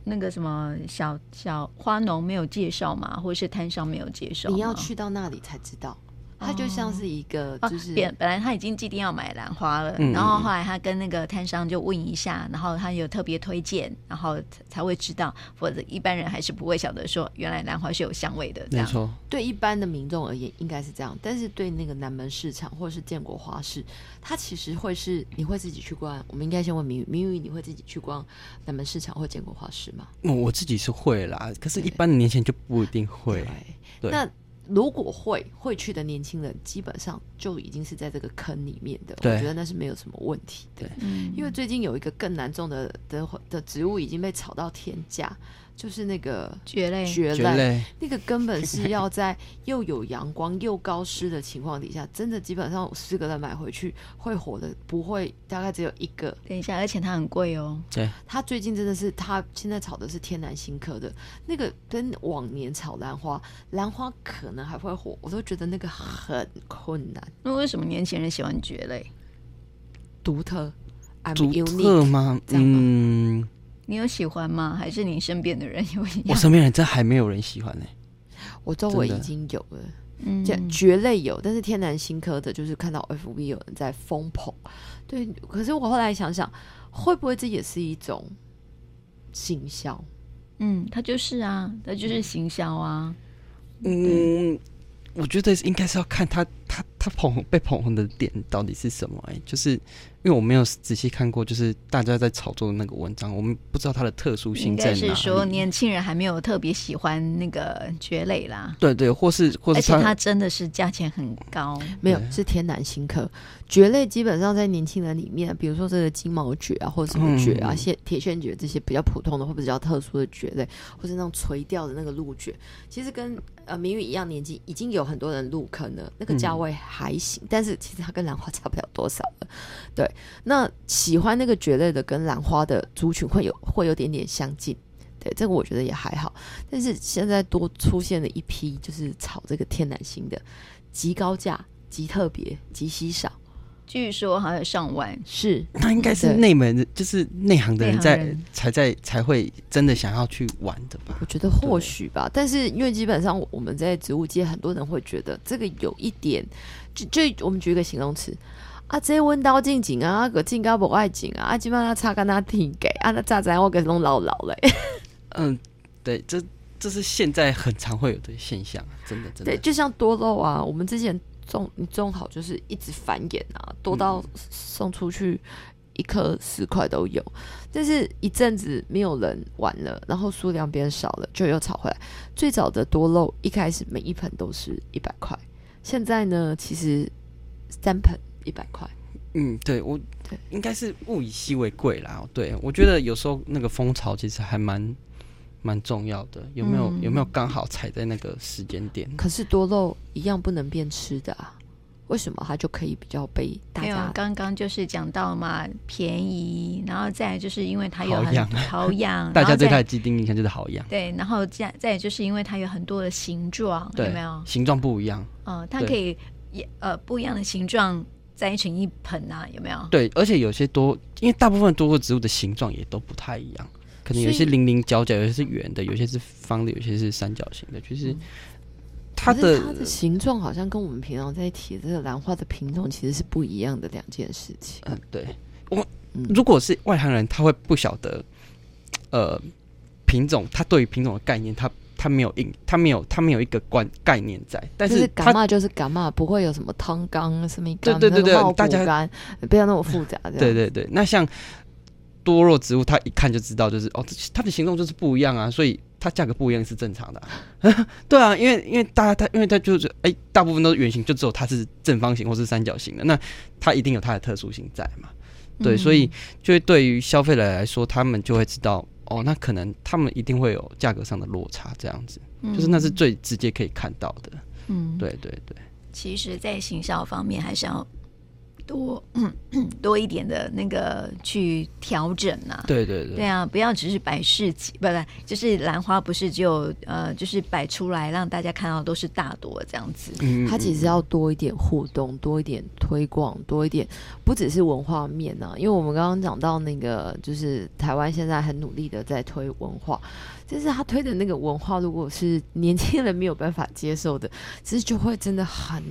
Speaker 1: 那个什么小小花农没有介绍嘛，或者是摊商没有介绍，
Speaker 2: 你要去到那里才知道。它就像是一个，就是
Speaker 1: 本、本来他已经既定要买兰花了，嗯、然后后来他跟那个摊商就问一下，然后他有特别推荐，然后才会知道，否则一般人还是不会晓得说原来兰花是有香味的。这样。没错，
Speaker 2: 对一般的民众而言应该是这样，但是对那个南门市场或者是建国花市，它其实会是你会自己去逛。我们应该先问明宇，明宇你会自己去逛南门市场或建国花市吗？
Speaker 3: 我自己是会啦，可是一般的年轻人就不一定会。
Speaker 2: 对，对那。如果会会去的年轻人，基本上就已经是在这个坑里面的。我觉得那是没有什么问题的。对因为最近有一个更难种的的的植物已经被炒到天价。就是那个
Speaker 1: 蕨类，
Speaker 2: 蕨类，那个根本是要在又有阳光又高湿的情况底下，真的基本上四个人买回去会火的不会，大概只有一个。
Speaker 1: 等一下，而且它很贵哦。
Speaker 3: 对，
Speaker 2: 它最近真的是，它现在炒的是天南星科的那个，跟往年炒兰花，兰花可能还会火，我都觉得那个很困难。
Speaker 1: 那为什么年轻人喜欢蕨类？
Speaker 2: 独特，
Speaker 3: 独特吗？嗯。
Speaker 1: 你有喜欢吗？还是你身边的人有？
Speaker 3: 我身边人真还没有人喜欢呢、欸。<laughs>
Speaker 2: 我周围已经有了，嗯，蕨类有，但是天南星科的，就是看到 FB 有人在疯捧。对，可是我后来想想，会不会这也是一种行销？
Speaker 1: 嗯，它就是啊，它就是行销啊。
Speaker 3: 嗯，嗯，我觉得应该是要看他他他捧被捧红的点到底是什么、欸？哎，就是。因为我没有仔细看过，就是大家在炒作的那个文章，我们不知道它的特殊性在哪里。应该是说
Speaker 1: 年轻人还没有特别喜欢那个蕨类啦。
Speaker 3: 对对，或是或是，
Speaker 1: 而且它真的是价钱很高。
Speaker 2: 没有，是天南星科蕨类，基本上在年轻人里面，比如说这个金毛蕨啊，或者什么蕨啊，线铁线蕨这些比较普通的或者比较特殊的蕨类，或是那种垂钓的那个鹿蕨，其实跟呃明宇一样年纪，已经有很多人入坑了，那个价会还行，但是其实它跟兰花差不了多少了，对。那喜欢那个蕨类的跟兰花的族群会有会有点点相近，对，这个我觉得也还好。但是现在多出现了一批，就是炒这个天南星的，极高价、极特别、极稀少，
Speaker 1: 据说还有上万。
Speaker 2: 是，
Speaker 3: 那应该是内门，对就是内行的人在才在才会真的想要去玩的吧？
Speaker 2: 我觉得或许吧。但是因为基本上我们在植物界，很多人会觉得这个有一点，就就我们举一个形容词。啊，这温刀进井啊，个进高不爱井啊，啊，基本上差跟他挺给啊，那咋子我给弄老老嘞。<laughs>
Speaker 3: 嗯，对，这这是现在很常会有的现象，真的真的。
Speaker 2: 对，就像多肉啊，我们之前种你种好就是一直繁衍啊，多到送出去一颗十块都有。但是一阵子没有人玩了，然后数量变少了，就又炒回来。最早的多肉一开始每一盆都是一百块，现在呢，其实三盆一百块。
Speaker 3: 嗯，对我对应该是物以稀为贵啦。对，我觉得有时候那个风潮其实还蛮蛮重要的，有没有、嗯、有没有刚好踩在那个时间点？
Speaker 2: 可是多肉一样不能变吃的啊。为什么它就可以比较被大家？
Speaker 1: 刚刚就是讲到嘛，便宜，然后再就是因为它有很好养，<laughs>
Speaker 3: 大家对它的既定印象就是好养。
Speaker 1: 对，然后再再就是因为它有很多的形状，有没有？
Speaker 3: 形状不一样。
Speaker 1: 嗯，它可以也呃不一样的形状在一成一盆啊，有没有？
Speaker 3: 对，而且有些多，因为大部分多肉植物的形状也都不太一样，可能有些零零角角，有些是圆的，有些是方的，有些是三角形的，就是。嗯
Speaker 2: 它的它的形状好像跟我们平常在提的这个兰花的品种其实是不一样的两件事情。
Speaker 3: 嗯，对，我如果是外行人，他会不晓得，呃，品种，他对于品种的概念，他他没有印，他没有他没有一个观概念在。但是
Speaker 2: 感冒就是感冒，不会有什么汤缸什
Speaker 3: 么对对对，大家
Speaker 2: 不要那么复杂。
Speaker 3: 对对对，那像多肉植物，它一看就知道，就是哦，它的形状就是不一样啊，所以。它价格不一样是正常的，啊，<laughs> 对啊，因为因为大家它因为它就是哎，欸，大部分都是圆形，就只有它是正方形或是三角形的，那它一定有它的特殊性在嘛，对，嗯，所以就会对于消费者来说，他们就会知道哦，那可能他们一定会有价格上的落差，这样子，嗯，就是那是最直接可以看到的，嗯，对对对。
Speaker 1: 其实，在行销方面还是要。多嗯 <clears throat> 多一点的那个去调整啊，
Speaker 3: 对对对，
Speaker 1: 对啊，不要只是摆市集，不不，就是兰花不是就呃，就是摆出来让大家看到都是大朵这样子。
Speaker 2: 嗯，它其实要多一点互动，多一点推广，多一点，不只是文化面啊。因为我们刚刚讲到那个，就是台湾现在很努力的在推文化。就是他推的那个文化，如果是年轻人没有办法接受的，其实就会真的很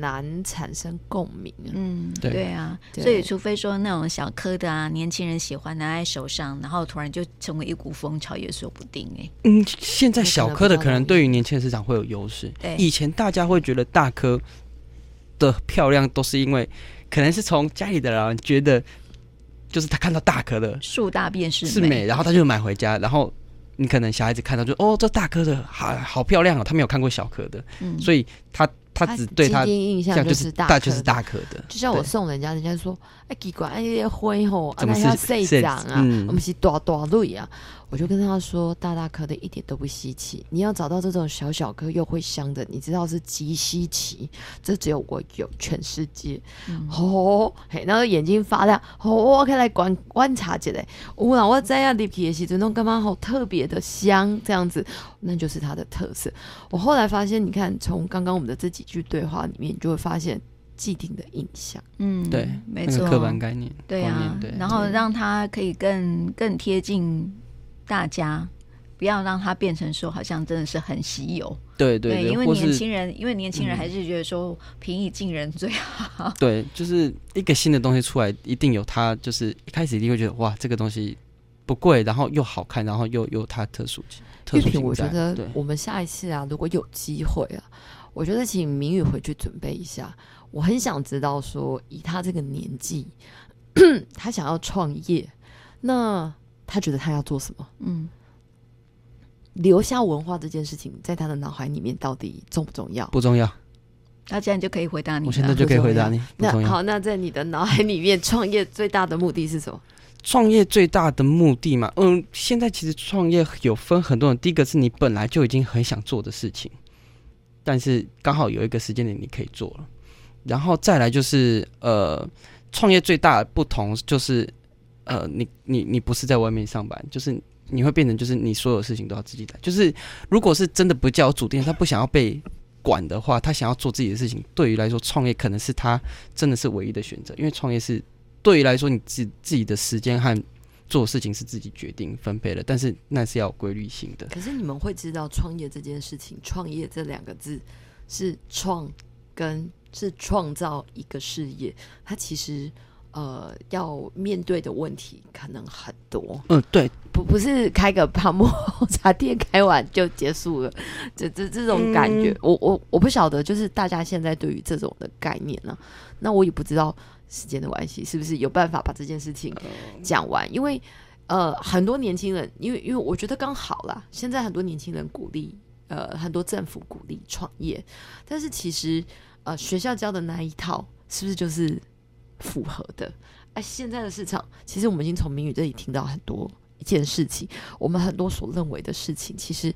Speaker 2: 难产生共鸣。
Speaker 1: 嗯，对，对啊，所以除非说那种小颗的啊，年轻人喜欢拿在手上，然后突然就成为一股风潮，也说不定哎。
Speaker 3: 嗯，现在小颗的可能对于年轻人市场会有优势。对，以前大家会觉得大颗的漂亮，都是因为可能是从家里的人觉得，就是他看到大颗的
Speaker 1: 树大便是
Speaker 3: 是美，然后他就买回家，然后。你可能小孩子看到就哦，这大颗的好好漂亮哦，他没有看过小颗的，嗯，所以他他只对他
Speaker 2: 印象就是大，
Speaker 3: 就是大可的。
Speaker 2: 就像我送人家，人家说哎，奇怪，哎，这灰吼，怎么是细长啊？我们是大大类啊。我就跟他说，大大颗的一点都不稀奇。你要找到这种小小颗又会香的，你知道是极稀奇。这只有我有，全世界。嗯、哦，嘿，然后眼睛发亮。哦，我可以来观观察一下。我让我在啊，立体的时阵，弄干嘛好特别的香，这样子，那就是它的特色。我后来发现，你看，从刚刚我们的这几句对话里面，你就会发现既定的印象。
Speaker 1: 嗯，
Speaker 3: 对，
Speaker 1: 没错，
Speaker 3: 刻板概念。
Speaker 1: 对啊，对，然后让它可以更更贴近。大家不要让它变成说，好像真的是很稀有。
Speaker 3: 对对
Speaker 1: 对，因为年轻人，因为年轻人还是觉得说平易近人最好。
Speaker 3: 嗯。<laughs> 对，就是一个新的东西出来，一定有它，就是一开始一定会觉得哇，这个东西不贵，然后又好看，然后又有它特殊性。特殊性。
Speaker 2: 我觉得我们下一次啊，如果有机会啊，我觉得请明宇回去准备一下。我很想知道说，以他这个年纪，<clears throat> 他想要创业，那。他觉得他要做什么？嗯，留下文化这件事情在他的脑海里面到底重不重要？
Speaker 3: 不重要。
Speaker 1: 那这样就可以回答你。
Speaker 3: 我现在就可以回答你。
Speaker 2: 那好，那在你的脑海里面，创业最大的目的是什么？
Speaker 3: 创业最大的目的嘛，嗯，现在其实创业有分很多种。第一个是你本来就已经很想做的事情，但是刚好有一个时间点你可以做了。然后再来就是，呃，创业最大的不同就是。呃，你你你不是在外面上班，就是你会变成就是你所有事情都要自己来。就是如果是真的不叫主店，他不想要被管的话，他想要做自己的事情，对于来说创业可能是他真的是唯一的选择，因为创业是对于来说你自自己的时间和做事情是自己决定分配的，但是那是要有规律性的。
Speaker 2: 可是你们会知道创业这件事情，创业这两个字是创跟是创造一个事业，它其实。呃，要面对的问题可能很多。
Speaker 3: 嗯，对，
Speaker 2: 不不是开个泡沫红 <laughs> 茶店开完就结束了，这这这种感觉，嗯、我我我不晓得，就是大家现在对于这种的概念呢、啊，那我也不知道时间的关系是不是有办法把这件事情讲完，因为呃很多年轻人，因为因为我觉得刚好啦，现在很多年轻人鼓励呃很多政府鼓励创业，但是其实呃学校教的那一套是不是就是符合的？哎，现在的市场，其实我们已经从明宇这里听到很多一件事情，我们很多所认为的事情，其实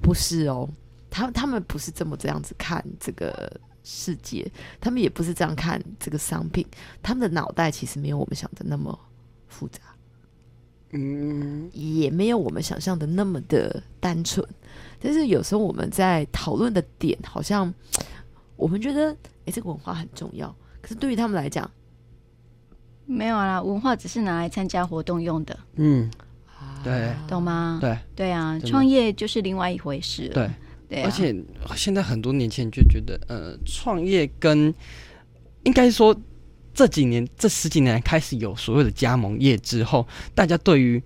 Speaker 2: 不是哦，他他们不是这么这样子看这个世界，他们也不是这样看这个商品，他们的脑袋其实没有我们想的那么复杂，嗯，也没有我们想象的那么的单纯，但是有时候我们在讨论的点，好像我们觉得，哎，这个文化很重要，可是对于他们来讲。
Speaker 1: 没有啦，文化只是拿来参加活动用的。
Speaker 3: 嗯，对，
Speaker 1: 懂吗？
Speaker 3: 对，
Speaker 1: 对啊，创业就是另外一回事。
Speaker 3: 对，
Speaker 1: 对、啊。
Speaker 3: 而且现在很多年轻人就觉得，呃，创业跟应该说这几年这十几年来开始有所谓的加盟业之后，大家对于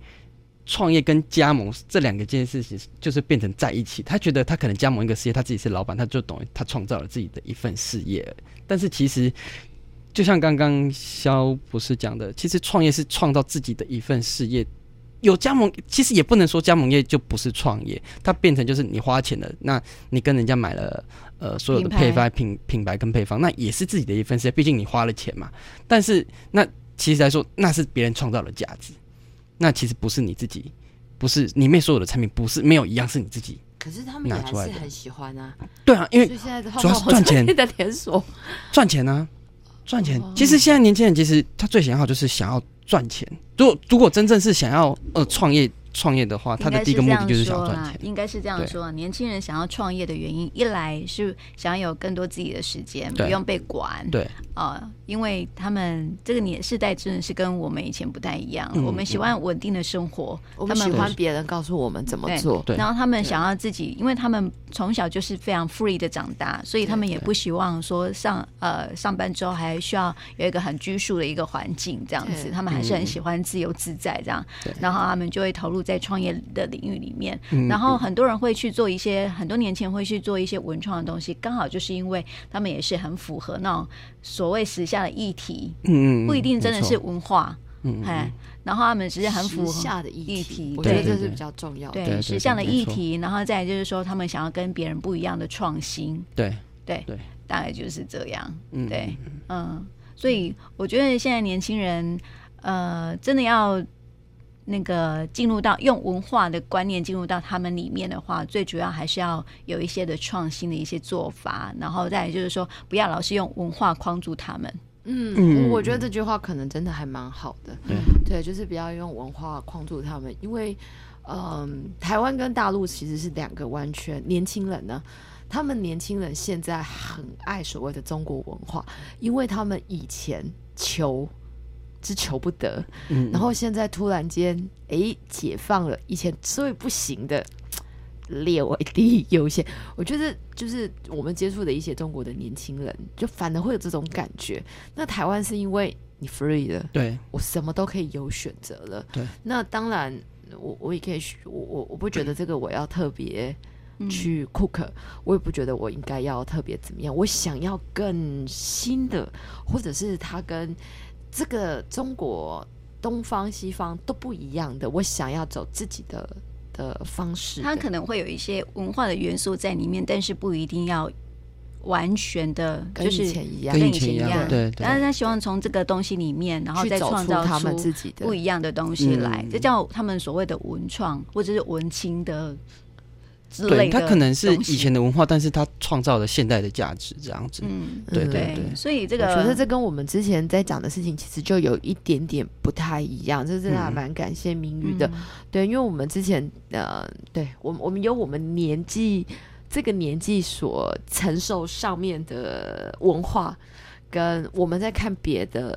Speaker 3: 创业跟加盟这两个件事情就是变成在一起。他觉得他可能加盟一个事业，他自己是老板，他就等于他创造了自己的一份事业。但是其实。就像刚刚肖博士讲的，其实创业是创造自己的一份事业。有加盟，其实也不能说加盟业就不是创业，它变成就是你花钱了，那你跟人家买了呃所有的配方品品牌跟配方，那也是自己的一份事业，毕竟你花了钱嘛。但是那其实来说，那是别人创造的价值，那其实不是你自己，不是里面所有的产品，不是没有一样是你自己。
Speaker 2: 可是他们也还是很喜欢啊。
Speaker 3: 对啊，因为
Speaker 2: 现在
Speaker 3: 主要是赚钱 <laughs>
Speaker 2: 的连锁
Speaker 3: 赚钱啊。赚钱，其实现在年轻人其实他最想要就是想要赚钱。如果如果真正是想要呃创业。创业的话，他的第一个目的就是想赚钱。
Speaker 1: 应该是这样说，年轻人想要创业的原因，一来是想要有更多自己的时间，不用被管。
Speaker 3: 对
Speaker 1: 啊、呃，因为他们这个年世代真的是跟我们以前不太一样，嗯、我们喜欢稳定的生活，
Speaker 2: 他们喜欢别人告诉我们怎么做。
Speaker 3: 对，
Speaker 1: 然后他们想要自己，因为他们从小就是非常 free 的长大，所以他们也不希望说上呃上班之后还需要有一个很拘束的一个环境这样子，他们还是很喜欢自由自在这样。然后他们就会投入。在创业的领域里面，然后很多人会去做一些，很多年前会去做一些文创的东西，刚好就是因为他们也是很符合那种所谓时下的议题，嗯，不一定真的是文化，嗯，哎，然后他们只是很符合
Speaker 2: 时下的议题，
Speaker 1: 我
Speaker 2: 觉得这是比较重要的，
Speaker 1: 对时下的议题，然后再就是说他们想要跟别人不一样的创新，
Speaker 3: 对。
Speaker 1: 对对，大概就是这样，对，嗯，所以我觉得现在年轻人，呃，真的要。那个进入到用文化的观念进入到他们里面的话，最主要还是要有一些的创新的一些做法，然后再就是说，不要老是用文化框住他们。
Speaker 2: 嗯，我觉得这句话可能真的还蛮好的。对，对，就是不要用文化框住他们，因为，嗯、呃，台湾跟大陆其实是两个完全年轻人呢，他们年轻人现在很爱所谓的中国文化，因为他们以前求。是求不得，嗯、然后现在突然间，哎，解放了，以前最不行的列为第一优先。我觉得就是我们接触的一些中国的年轻人，就反而会有这种感觉。那台湾是因为你 free 了，
Speaker 3: 对，
Speaker 2: 我什么都可以有选择了。
Speaker 3: 对，
Speaker 2: 那当然，我我也可以，我我我不觉得这个我要特别去 cook，、嗯、我也不觉得我应该要特别怎么样。我想要更新的，或者是他跟。这个中国东方西方都不一样的，我想要走自己的的方式的。
Speaker 1: 它可能会有一些文化的元素在里面，但是不一定要完全的，就是
Speaker 2: 跟以前一样，
Speaker 1: 跟以前一样。
Speaker 3: 对，
Speaker 1: 但是他希望从这个东西里面，然后再创造出他们自己的不一样的东西来，这叫他们所谓的文创或者是文青的。
Speaker 3: 对，它可能是以前的文化，但是它创造了现代的价值，这样子。嗯，对对对，
Speaker 1: 对。所以这个，
Speaker 2: 我觉得这跟我们之前在讲的事情，其实就有一点点不太一样。这真的还蛮感谢明宇的，嗯、对，因为我们之前呃，对我我们有我们年纪这个年纪所承受上面的文化，跟我们在看别的。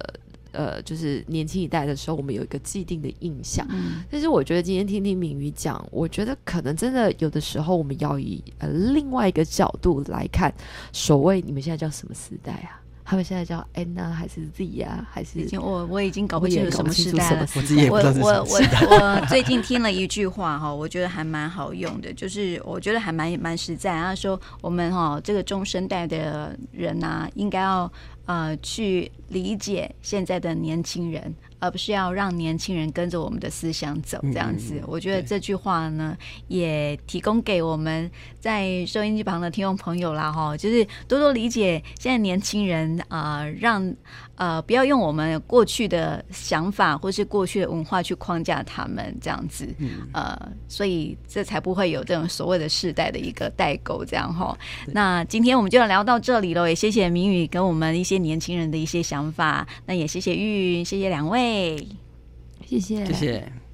Speaker 2: 呃，就是年轻一代的时候，我们有一个既定的印象。嗯，但是我觉得今天听听敏宇讲，我觉得可能真的有的时候，我们要以呃另外一个角度来看，所谓你们现在叫什么时代啊？他们现在叫 N 啊，还是 Z 啊，还是
Speaker 1: 已经我我已经搞不清楚什么时代了。
Speaker 3: 我。
Speaker 1: 我我我我最近听了一句话哈，我觉得还蛮好用的，就是我觉得还蛮蛮实在。他说我们哈这个中生代的人呐、啊，应该要呃去理解现在的年轻人。而不是要让年轻人跟着我们的思想走，这样子。嗯、我觉得这句话呢，也提供给我们在收音机旁的听众朋友啦，哈，就是多多理解现在年轻人啊、呃，让呃不要用我们过去的想法或是过去的文化去框架他们这样子，嗯、呃，所以这才不会有这种所谓的世代的一个代沟，这样哈。那今天我们就要聊到这里了，也谢谢明宇跟我们一些年轻人的一些想法，那也谢谢玉，谢谢两位。
Speaker 2: 谢谢，
Speaker 3: 谢谢。